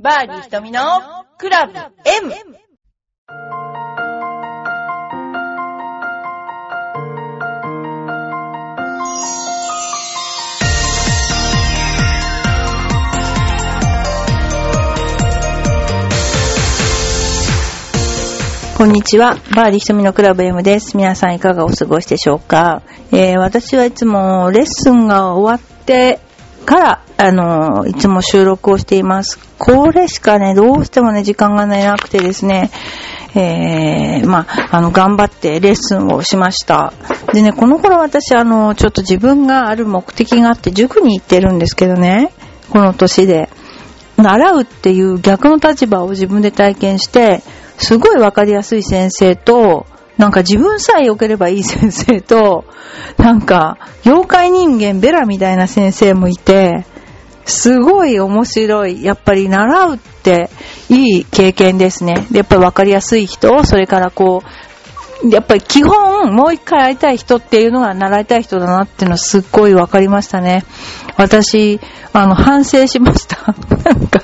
バーディー瞳のクラブ M! こんにちは。バーディー瞳のクラブ M です。皆さんいかがお過ごしでしょうか、えー私はいつもレッスンが終わってから、あのいつも収録をしています。これしかね、どうしてもね、時間がねなくてですね、えー、まあ、あの、頑張ってレッスンをしました。でね、この頃私、あの、ちょっと自分がある目的があって塾に行ってるんですけどね、この年で。習うっていう逆の立場を自分で体験して、すごいわかりやすい先生と、なんか自分さえ良ければいい先生と、なんか、妖怪人間ベラみたいな先生もいて、すごい面白い。やっぱり習うっていい経験ですね。でやっぱりわかりやすい人、それからこう、やっぱり基本、もう一回会いたい人っていうのが習いたい人だなっていうのはすっごいわかりましたね。私、あの、反省しました。なんか、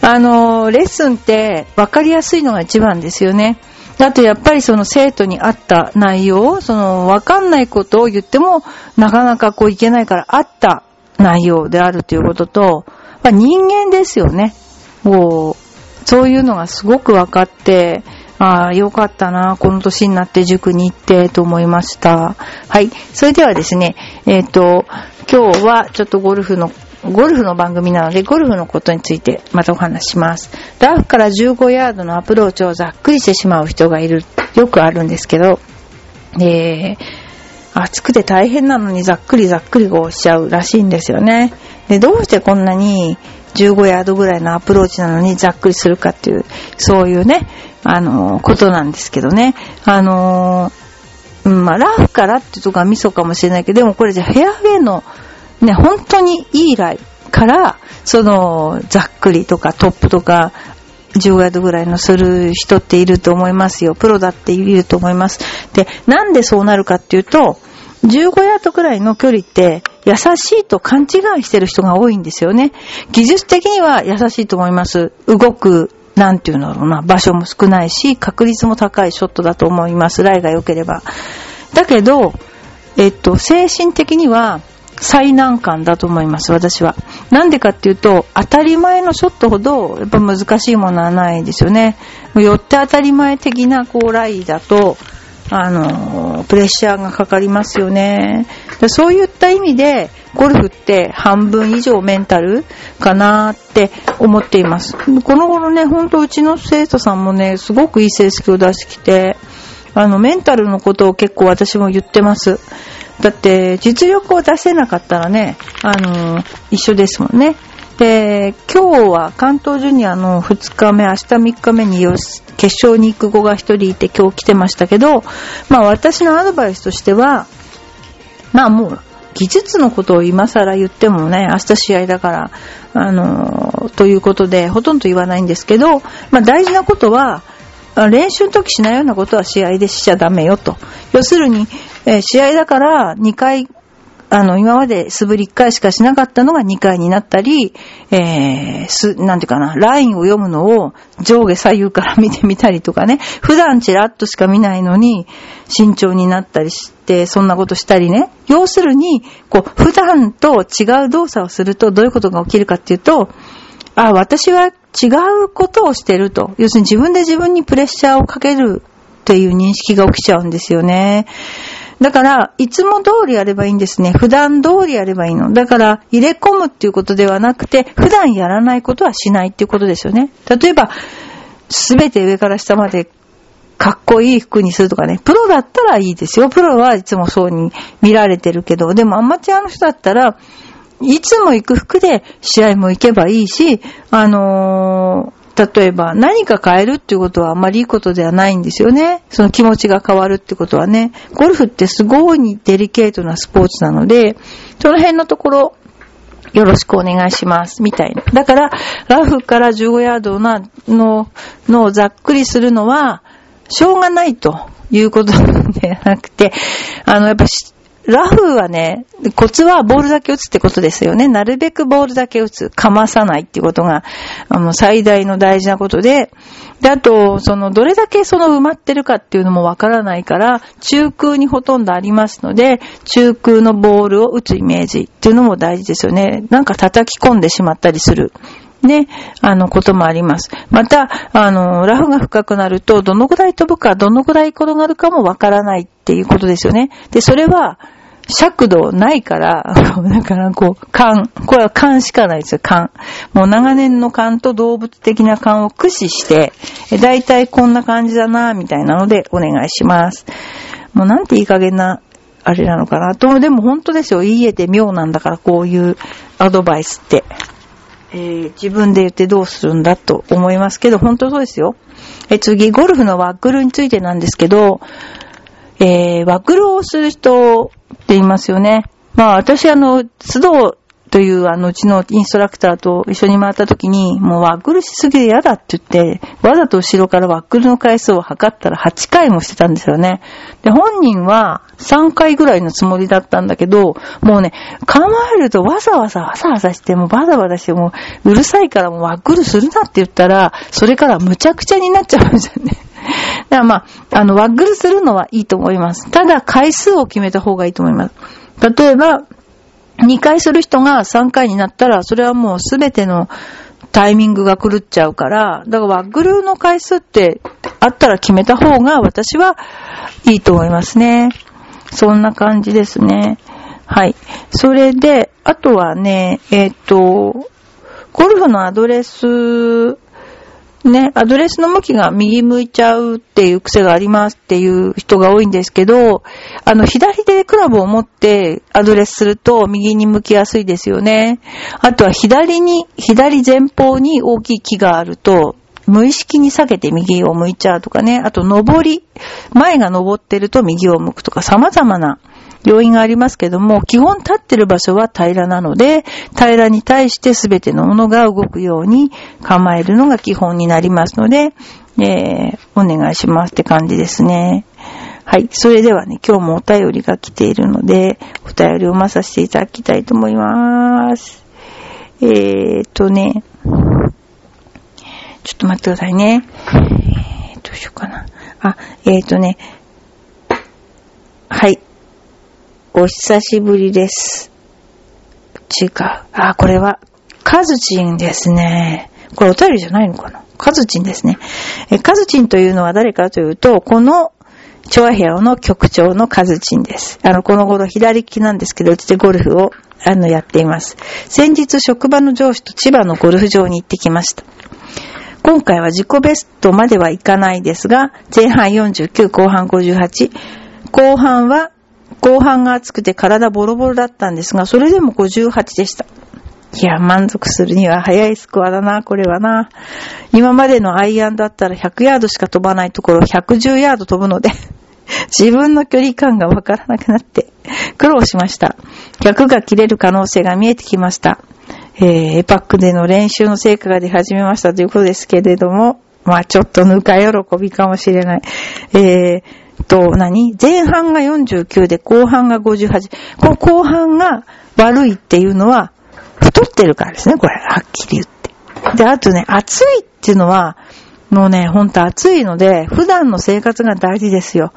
あの、レッスンって分かりやすいのが一番ですよね。だってやっぱりその生徒に合った内容、その分かんないことを言ってもなかなかこういけないから合った内容であるということと、まあ、人間ですよね。もう、そういうのがすごく分かって、ああ、よかったな、この年になって塾に行ってと思いました。はい。それではですね、えっ、と、今日はちょっとゴルフのゴルフの番組なので、ゴルフのことについてまたお話しします。ラフから15ヤードのアプローチをざっくりしてしまう人がいる、よくあるんですけど、えー、暑くて大変なのにざっくりざっくりこうしちゃうらしいんですよね。で、どうしてこんなに15ヤードぐらいのアプローチなのにざっくりするかっていう、そういうね、あのーことなんですけどね。あのーうん、まあ、ラフからってとこがミソかもしれないけど、でもこれじゃフェアウェイのね、本当にいいライから、その、ざっくりとかトップとか、10ヤードぐらいのする人っていると思いますよ。プロだっていると思います。で、なんでそうなるかっていうと、15ヤードぐらいの距離って優しいと勘違いしてる人が多いんですよね。技術的には優しいと思います。動く、なんていうのだろうな、場所も少ないし、確率も高いショットだと思います。ライが良ければ。だけど、えっと、精神的には最難関だと思います、私は。なんでかっていうと、当たり前のショットほど、やっぱ難しいものはないですよね。よって当たり前的な、こう、ライだと、あの、プレッシャーがかかりますよね。そういった意味で、ゴルフって半分以上メンタルかなって思っています。この頃ね、ほんとうちの生徒さんもね、すごくいい成績を出してきて、あの、メンタルのことを結構私も言ってます。だって、実力を出せなかったらね、あの、一緒ですもんね。で、今日は関東ジュニアの2日目、明日3日目に決勝に行く子が1人いて今日来てましたけど、まあ私のアドバイスとしては、まあもう、技術のことを今更言ってもね、明日試合だから、あの、ということで、ほとんど言わないんですけど、まあ大事なことは、練習の時しないようなことは試合でしちゃダメよと。要するに、えー試合だから2回、あの、今まで素振り1回しかしなかったのが2回になったり、えー、す、なんていうかな、ラインを読むのを上下左右から見てみたりとかね、普段チラッとしか見ないのに慎重になったりして、そんなことしたりね。要するに、こう、普段と違う動作をするとどういうことが起きるかっていうと、あ、私は違うことをしてると。要するに自分で自分にプレッシャーをかけるっていう認識が起きちゃうんですよね。だから、いつも通りやればいいんですね。普段通りやればいいの。だから、入れ込むっていうことではなくて、普段やらないことはしないっていうことですよね。例えば、すべて上から下までかっこいい服にするとかね。プロだったらいいですよ。プロはいつもそうに見られてるけど、でもアマチュアの人だったら、いつも行く服で試合も行けばいいし、あの例えば何か変えるっていうことはあまりいいことではないんですよね。その気持ちが変わるってことはね。ゴルフってすごいデリケートなスポーツなので、その辺のところ、よろしくお願いします。みたいな。だから、ラフから15ヤードなの、のをざっくりするのは、しょうがないということではなくて、あの、やっぱ、ラフはね、コツはボールだけ打つってことですよね。なるべくボールだけ打つ。かまさないってことが、あの、最大の大事なことで、で、あと、その、どれだけその埋まってるかっていうのもわからないから、中空にほとんどありますので、中空のボールを打つイメージっていうのも大事ですよね。なんか叩き込んでしまったりする。ね、あの、こともあります。また、あの、ラフが深くなると、どのぐらい飛ぶか、どのぐらい転がるかもわからないっていうことですよね。で、それは、尺度ないから、だからこう、勘。これは勘しかないですよ、勘。もう長年の勘と動物的な勘を駆使して、だいたいこんな感じだな、みたいなのでお願いします。もうなんていい加減な、あれなのかなと。でも本当ですよ。言い得て妙なんだから、こういうアドバイスって。えー、自分で言ってどうするんだと思いますけど、本当そうですよ。え次、ゴルフのワックルについてなんですけど、えー、ワックルをする人って言いますよね。まあ私あの、須藤というあのうちのインストラクターと一緒に回った時に、もうワックルしすぎで嫌だって言って、わざと後ろからワックルの回数を測ったら8回もしてたんですよね。で、本人は3回ぐらいのつもりだったんだけど、もうね、構えるとわざわざわざわざして、もうバタバタして、もううるさいからもうワックルするなって言ったら、それからむちゃくちゃになっちゃうんですよね。だからまあ、あの、ワッグルするのはいいと思います。ただ、回数を決めた方がいいと思います。例えば、2回する人が3回になったら、それはもうすべてのタイミングが狂っちゃうから、だからワッグルーの回数ってあったら決めた方が私はいいと思いますね。そんな感じですね。はい。それで、あとはね、えっ、ー、と、ゴルフのアドレスね、アドレスの向きが右向いちゃうっていう癖がありますっていう人が多いんですけど、あの、左手でクラブを持ってアドレスすると右に向きやすいですよね。あとは左に、左前方に大きい木があると、無意識に下げて右を向いちゃうとかね。あと、上り。前が上ってると右を向くとか様々な要因がありますけども、基本立ってる場所は平らなので、平らに対して全てのものが動くように構えるのが基本になりますので、えー、お願いしますって感じですね。はい。それではね、今日もお便りが来ているので、お便りを読まさせていただきたいと思います。えーとね、ちょっと待ってくださいね。えー、どうしようかな。あ、えーとね、はい。お久しぶりです。違う。あ、これは、カズチンですね。これお便りじゃないのかな？カズチンですね。え、カズチンというのは誰かというと、この、チョアヘオの局長のカズチンです。あの、この頃左利きなんですけど、うちでゴルフを、あの、やっています。先日、職場の上司と千葉のゴルフ場に行ってきました。今回は自己ベストまではいかないですが、前半49、後半58、後半は後半が暑くて体ボロボロだったんですが、それでも58でした。いや、満足するには早いスコアだな、これはな。今までのアイアンだったら100ヤードしか飛ばないところ110ヤード飛ぶので 自分の距離感がわからなくなって苦労しました。逆が切れる可能性が見えてきました。えー、エパックでの練習の成果が出始めましたということですけれども、まあちょっとぬか喜びかもしれない。えー、と、何？前半が49で後半が58。この後半が悪いっていうのは、太ってるからですね、これ。はっきり言って。で、あとね、暑いっていうのは、もうね、ほんと暑いので、普段の生活が大事ですよ。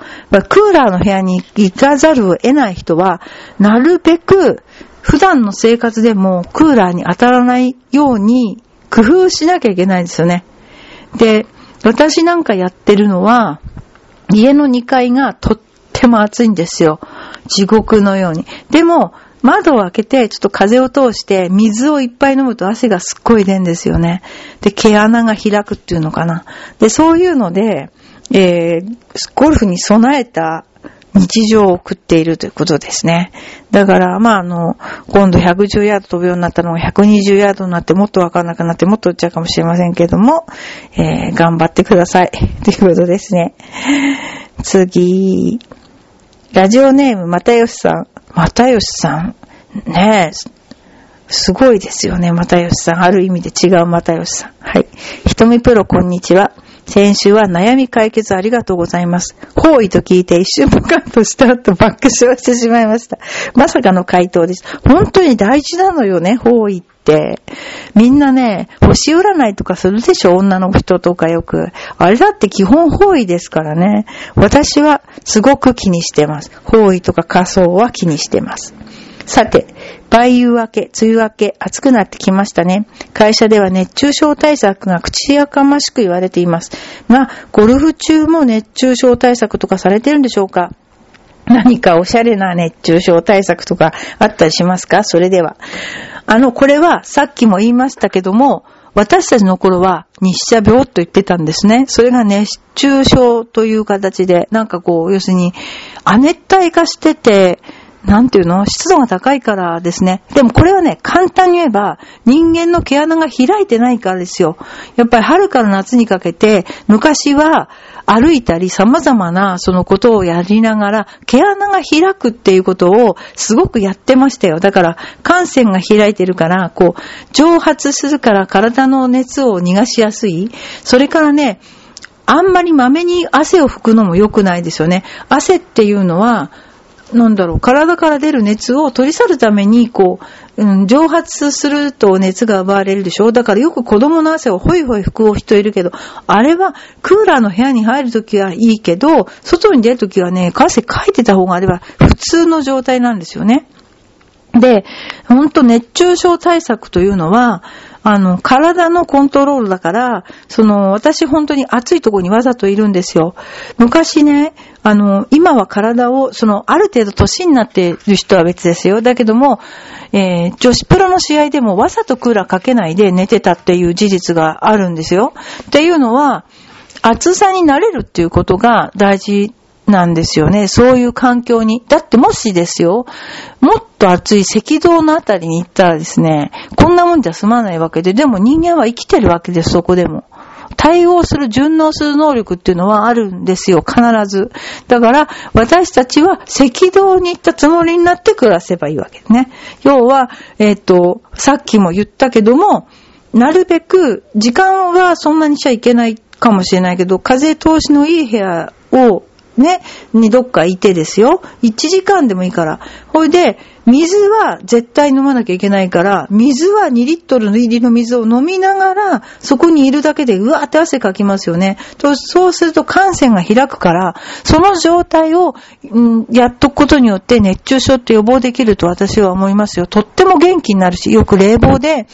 クーラーの部屋に行かざるを得ない人は、なるべく、普段の生活でもクーラーに当たらないように工夫しなきゃいけないんですよね。で、私なんかやってるのは、家の2階がとっても暑いんですよ。地獄のように。でも、窓を開けて、ちょっと風を通して、水をいっぱい飲むと汗がすっごい出るんですよね。で、毛穴が開くっていうのかな。で、そういうので、えー、ゴルフに備えた日常を送っているということですね。だから、まあ、あの、今度110ヤード飛ぶようになったのが120ヤードになってもっとわかんなくなってもっと打っちゃうかもしれませんけども、えー、頑張ってください。ということですね。次、ラジオネーム、またよしさん。またよしさん？ねえ、すごいですよね、またよしさん。ある意味で違うまたよしさん。はい。ひとみプロ、こんにちは。先週は悩み解決ありがとうございます。方位と聞いて一瞬ポカッとした後爆笑してしまいました。まさかの回答です。本当に大事なのよね、方位って。みんなね、星占いとかするでしょ女の人とかよく。あれだって基本方位ですからね。私はすごく気にしてます。方位とか仮想は気にしてます。さて、梅雨明け、梅雨明け、暑くなってきましたね。会社では熱中症対策が口やかましく言われています。が、ゴルフ中も熱中症対策とかされてるんでしょうか？何かおしゃれな熱中症対策とかあったりしますか？それでは。あの、これはさっきも言いましたけども、私たちの頃は日射病と言ってたんですね。それが熱中症という形で、なんかこう、要するに、亜熱帯化してて、なんていうの？湿度が高いからですね。でもこれはね、簡単に言えば、人間の毛穴が開いてないからですよ。やっぱり春から夏にかけて、昔は歩いたり様々なそのことをやりながら、毛穴が開くっていうことをすごくやってましたよ。だから、感染が開いてるから、こう、蒸発するから体の熱を逃がしやすい。それからね、あんまりまめに汗を拭くのも良くないですよね。汗っていうのは、なんだろう、体から出る熱を取り去るために、こう、うん、蒸発すると熱が奪われるでしょ？うだからよく子供の汗をホイホイ拭く人いるけど、あれはクーラーの部屋に入るときはいいけど、外に出るときはね、汗かいてた方があれば普通の状態なんですよね。で、ほんと熱中症対策というのは、あの、体のコントロールだから、その、私本当に暑いとこにわざといるんですよ。昔ね、あの、今は体を、その、ある程度年になっている人は別ですよ。だけども、えー、女子プロの試合でもわざとクーラーかけないで寝てたっていう事実があるんですよ。っていうのは、暑さになれるっていうことが大事なんですよね。そういう環境に。だってもしですよ、もっと暑い赤道のあたりに行ったらですね、こんなもんじゃ済まないわけで、でも人間は生きてるわけです、そこでも。対応する、順応する能力っていうのはあるんですよ、必ず。だから、私たちは赤道に行ったつもりになって暮らせばいいわけですね。要は、えっ、ー、と、さっきも言ったけども、なるべく、時間はそんなにしちゃいけないかもしれないけど、風通しのいい部屋をね、にどっかいてですよ。1時間でもいいから。ほいで、水は絶対飲まなきゃいけないから、水は2リットルの入りの水を飲みながら、そこにいるだけでうわーって汗かきますよね。とそうすると感染が開くから、その状態を、うん、やっとくことによって熱中症って予防できると私は思いますよ。とっても元気になるし、よく冷房で、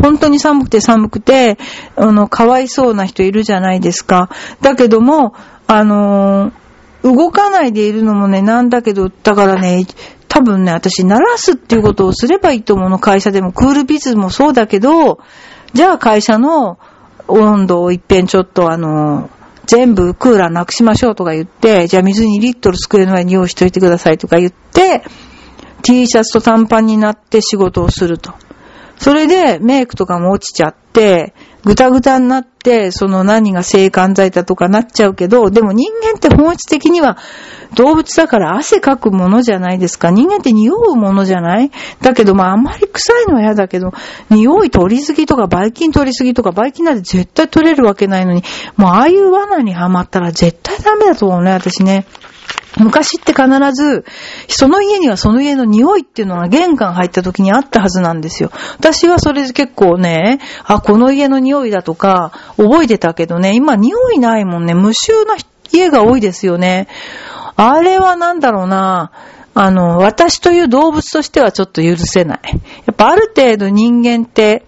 本当に寒くて寒くて、あの、かわいそうな人いるじゃないですか。だけども、あのー動かないでいるのもね、なんだけど、だからね、多分ね、私、鳴らすっていうことをすればいいと思うの。会社でも、クールビズもそうだけど、じゃあ会社の温度を一遍ちょっとあの、全部クーラーなくしましょうとか言って、じゃあ水2リットル机の上に用意しといてくださいとか言って、T シャツと短パンになって仕事をすると。それでメイクとかも落ちちゃって、ぐたぐたになって、その何が性感剤だとかなっちゃうけど、でも人間って本質的には動物だから汗かくものじゃないですか。人間って匂うものじゃない？だけど、まああんまり臭いのは嫌だけど、匂い取りすぎとか、ばい菌取りすぎとか、ばい菌なんて絶対取れるわけないのに、もうああいう罠にはまったら絶対ダメだと思うね、私ね。昔って必ず、その家にはその家の匂いっていうのが玄関入った時にあったはずなんですよ。私はそれで結構ね、あ、この家の匂いだとか、覚えてたけどね、今匂いないもんね、無臭な家が多いですよね。あれはなんだろうな、あの、私という動物としてはちょっと許せない。やっぱある程度人間って、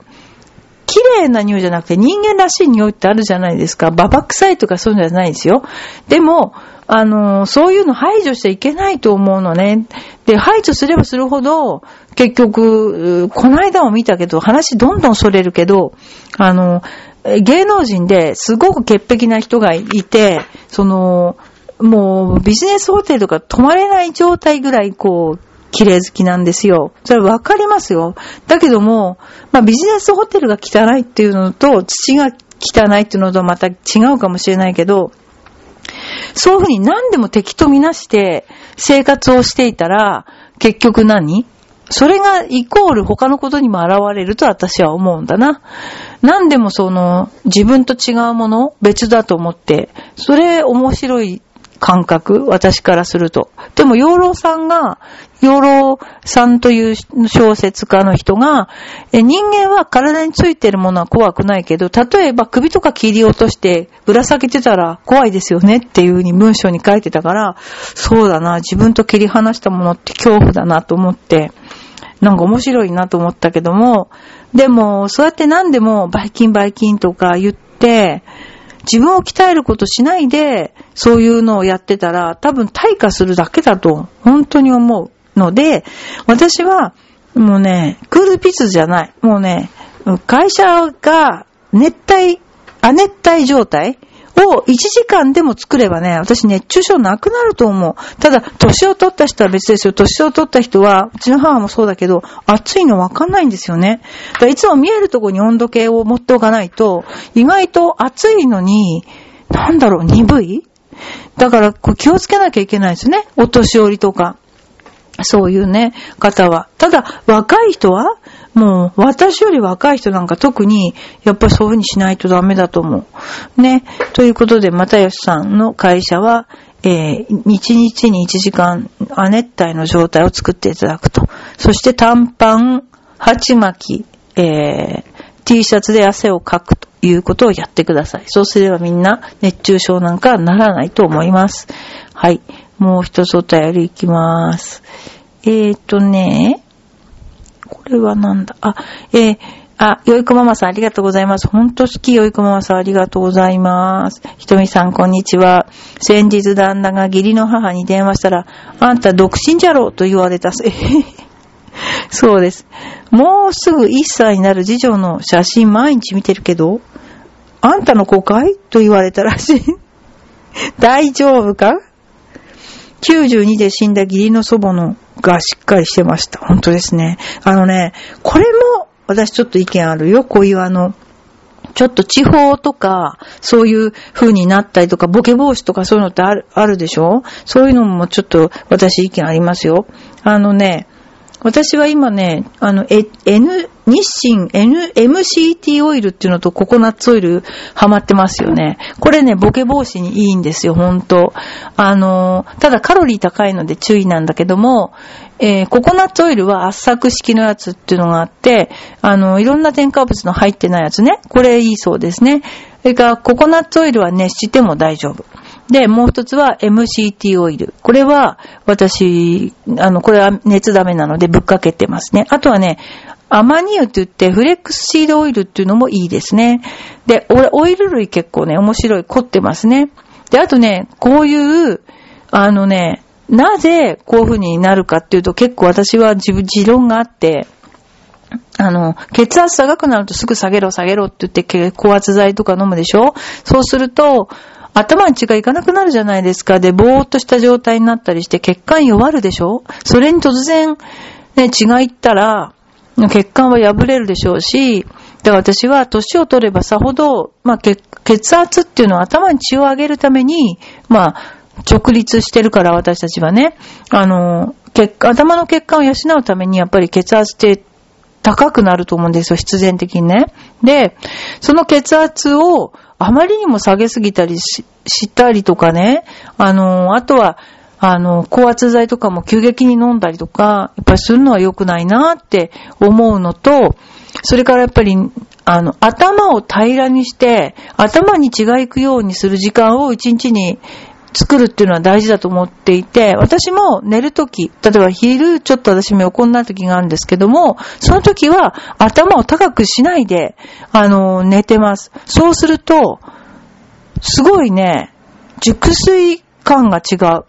綺麗な匂いじゃなくて人間らしい匂いってあるじゃないですか。ババ臭いとかそういうのじゃないですよ。でも、あの、そういうの排除しちゃいけないと思うのね。で、排除すればするほど、結局、この間も見たけど、話どんどんそれるけど、あの、芸能人ですごく潔癖な人がいて、その、もうビジネスホテルとか泊まれない状態ぐらいこう、綺麗好きなんですよ。それわかりますよ。だけども、まあビジネスホテルが汚いっていうのと、土が汚いっていうのとまた違うかもしれないけど、そういうふうに何でも敵とみなして生活をしていたら、結局何？それがイコール他のことにも現れると私は思うんだな。何でもその、自分と違うもの、別だと思って、それ面白い感覚私からすると。でも、養老さんが、養老さんという小説家の人が、人間は体についてるものは怖くないけど、例えば首とか切り落としてぶら下げてたら怖いですよねっていう風に文章に書いてたから、そうだな、自分と切り離したものって恐怖だなと思って、なんか面白いなと思ったけども、でも、そうやって何でもバイキンバイキンとか言って、自分を鍛えることしないで、そういうのをやってたら、多分退化するだけだと、本当に思うので、私は、もうね、クールピスじゃない。もうね、会社が熱帯、亜熱帯状態を1時間でも作ればね、私熱中症なくなると思う。ただ、年を取った人は別ですよ。年を取った人は、うちの母もそうだけど、暑いのわかんないんですよね。だいつも見えるとこに温度計を持っておかないと、意外と暑いのに、なんだろう、鈍い？だから、気をつけなきゃいけないですね。お年寄りとか。そういうね、方は。ただ、若い人はもう、私より若い人なんか特に、やっぱりそういう風にしないとダメだと思う。ね。ということで、又吉さんの会社は、えー、日に1時間、亜熱帯の状態を作っていただくと。そして短パン、鉢巻き、えー、T シャツで汗をかくということをやってください。そうすればみんな熱中症なんかならないと思います。はい。もう一つお便りいきます。えーとね、これはなんだ、あ、えー、あ、よいこママさんありがとうございます。ほんと好き、よいこママさんありがとうございます。ひとみさんこんにちは。先日旦那が義理の母に電話したら、あんた独身じゃろうと言われた。え そうです。もうすぐ1歳になる次女の写真毎日見てるけど、あんたの子かい？と言われたらしい。大丈夫か？92で死んだ義理の祖母のがしっかりしてました。本当ですね。あのね、これも私ちょっと意見あるよ。こういうあの、ちょっと地方とか、そういう風になったりとか、ボケ防止とかそういうのってある、あるでしょ？そういうのもちょっと私意見ありますよ。あのね、私は今ね、あの、え N、日清 N、MCT オイルっていうのとココナッツオイルハマってますよね。これね、ボケ防止にいいんですよ、ほんと。あの、ただカロリー高いので注意なんだけども、えー、ココナッツオイルは圧搾式のやつっていうのがあって、あの、いろんな添加物の入ってないやつね。これいいそうですね。それから、ココナッツオイルは熱しても大丈夫。で、もう一つは MCT オイル。これは、私、あの、これは熱ダメなのでぶっかけてますね。あとはね、アマニ油って言って、フレックスシードオイルっていうのもいいですね。で、オイル類結構ね、面白い、凝ってますね。で、あとね、こういう、あのね、なぜこういう風になるかっていうと結構私は自分、持論があって、あの、血圧高くなるとすぐ下げろ下げろって言って高圧剤とか飲むでしょ？そうすると、頭に血がいかなくなるじゃないですか。で、ぼーっとした状態になったりして血管弱るでしょ？それに突然、ね、血がいったら、血管は破れるでしょうし、だから私は年を取ればさほど、まあ、血圧っていうのは頭に血を上げるために、まあ、直立してるから私たちはね、あの、血頭の血管を養うためにやっぱり血圧って高くなると思うんですよ、必然的にね。で、その血圧をあまりにも下げすぎたりししたりとかね、あの、あとは、あの、高圧剤とかも急激に飲んだりとか、やっぱりするのは良くないなって思うのと、それからやっぱり、あの、頭を平らにして、頭に血が行くようにする時間を一日に作るっていうのは大事だと思っていて、私も寝るとき、例えば昼ちょっと私も横になるときがあるんですけども、そのときは頭を高くしないで、あの、寝てます。そうすると、すごいね、熟睡感が違う。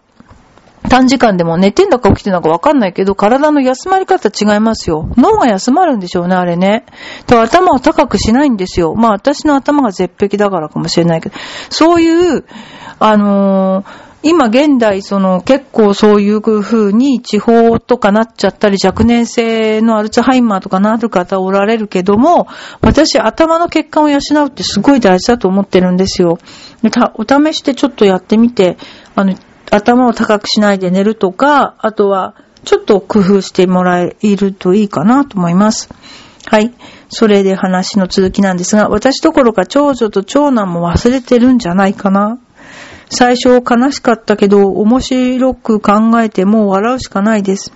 短時間でも寝てんだか起きてんだかわかんないけど、体の休まり方違いますよ。脳が休まるんでしょうね、あれね。と頭を高くしないんですよ。まあ私の頭が絶壁だからかもしれないけど、そういう、あのー今現代その結構そういう風に地方とかなっちゃったり若年性のアルツハイマーとかなる方おられるけども、私頭の血管を養うってすごい大事だと思ってるんですよ。お試しでちょっとやってみて、あの、頭を高くしないで寝るとか、あとはちょっと工夫してもらえるといいかなと思います。はい。それで話の続きなんですが、私どころか長女と長男も忘れてるんじゃないかな。最初悲しかったけど、面白く考えてもう笑うしかないです。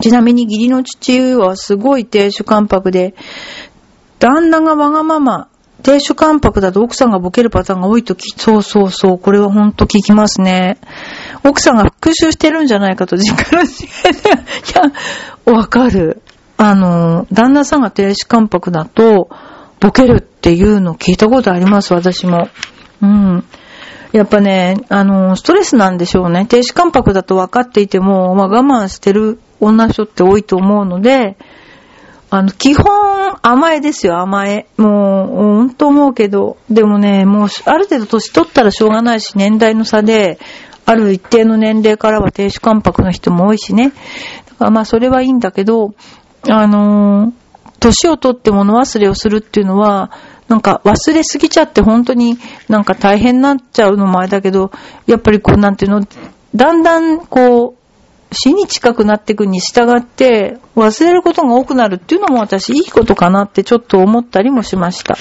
ちなみに義理の父はすごい亭主関白で、旦那がわがまま、亭主関白だと奥さんがボケるパターンが多いとき、そうそうそう、これはほんと聞きますね。奥さんが復讐してるんじゃないかと実感して、いや、わかる。あの、旦那さんが亭主関白だと、ボケるっていうの聞いたことあります、私も。うん。やっぱね、あの、ストレスなんでしょうね。亭主関白だと分かっていても、まあ我慢してる女の人って多いと思うので、あの、基本甘えですよ、甘え。もう、ほんと思うけど、でもね、もう、ある程度年取ったらしょうがないし、年代の差で、ある一定の年齢からは亭主関白の人も多いしね。だからまあ、それはいいんだけど、あのー、年を取って物忘れをするっていうのは、なんか忘れすぎちゃって本当になんか大変になっちゃうのもあれだけど、やっぱりこうなんていうの、だんだんこう、死に近くなっていくに従って忘れることが多くなるっていうのも私いいことかなってちょっと思ったりもしました。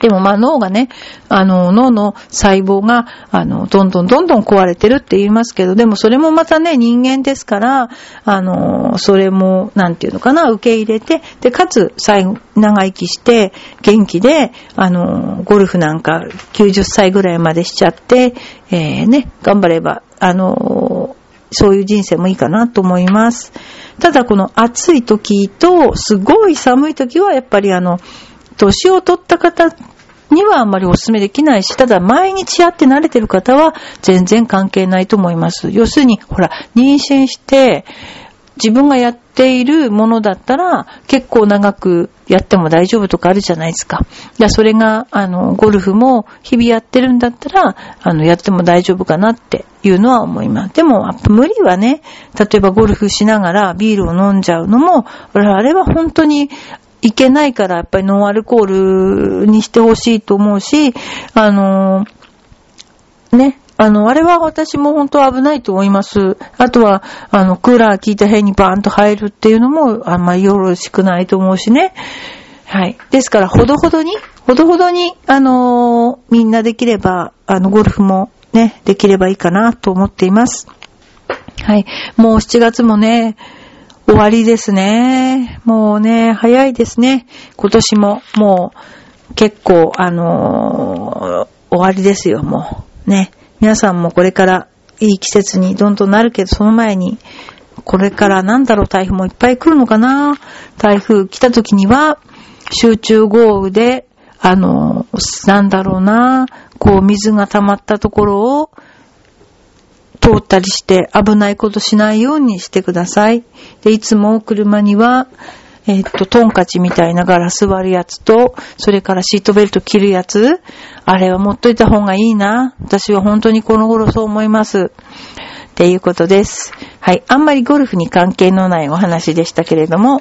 でもまあ脳がね、あの脳の細胞があのどんどんどんどん壊れてるって言いますけど、でもそれもまたね人間ですから、あのそれもなんていうのかな、受け入れて、で、かつ最長生きして元気で、あのゴルフなんか90歳ぐらいまでしちゃって、えー、ね、頑張れば、あのそういう人生もいいかなと思います。ただこの暑い時とすごい寒い時はやっぱりあの、年を取った方にはあんまりお勧めできないし、ただ毎日やって慣れてる方は全然関係ないと思います。要するに、ほら、妊娠して、自分がやっているものだったら、結構長くやっても大丈夫とかあるじゃないですか。いや、それが、あの、ゴルフも日々やってるんだったら、あの、やっても大丈夫かなっていうのは思います。でも、無理はね、例えばゴルフしながらビールを飲んじゃうのも、あれは本当にいけないから、やっぱりノンアルコールにしてほしいと思うし、あの、ね、あの、あれは私も本当危ないと思います。あとは、あの、クーラー効いた部屋にバーンと入るっていうのもあんまりよろしくないと思うしね。はい。ですから、ほどほどに、ほどほどに、あのー、みんなできれば、あの、ゴルフもね、できればいいかなと思っています。はい。もう7月もね、終わりですね。もうね、早いですね。今年も、もう、結構、あのー、終わりですよ、もう。ね。皆さんもこれからいい季節にどんどんなるけど、その前に、これからなんだろう、台風もいっぱい来るのかな？台風来た時には、集中豪雨で、あの、なんだろうな、こう水が溜まったところを通ったりして危ないことしないようにしてください。で、いつも車には、えっと、トンカチみたいなガラス割るやつと、それからシートベルト切るやつ、あれは持っといた方がいいな。私は本当にこの頃そう思います。っていうことです。はい。あんまりゴルフに関係のないお話でしたけれども、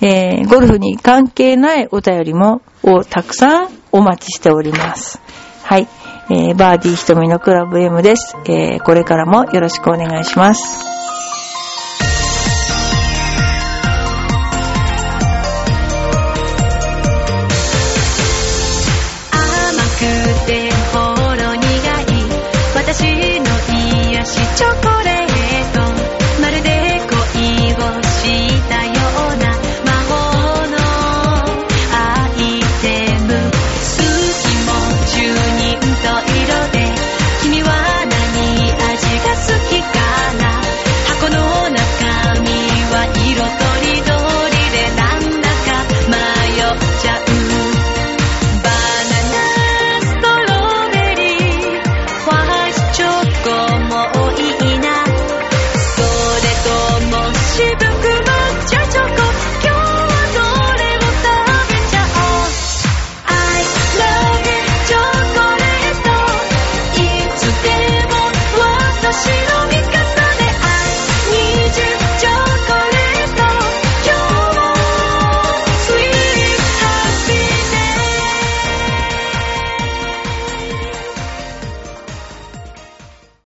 えー、ゴルフに関係ないお便りも、をたくさんお待ちしております。はい。えー、バーディー瞳のクラブ M です。えー、これからもよろしくお願いします。私の癒しチョコ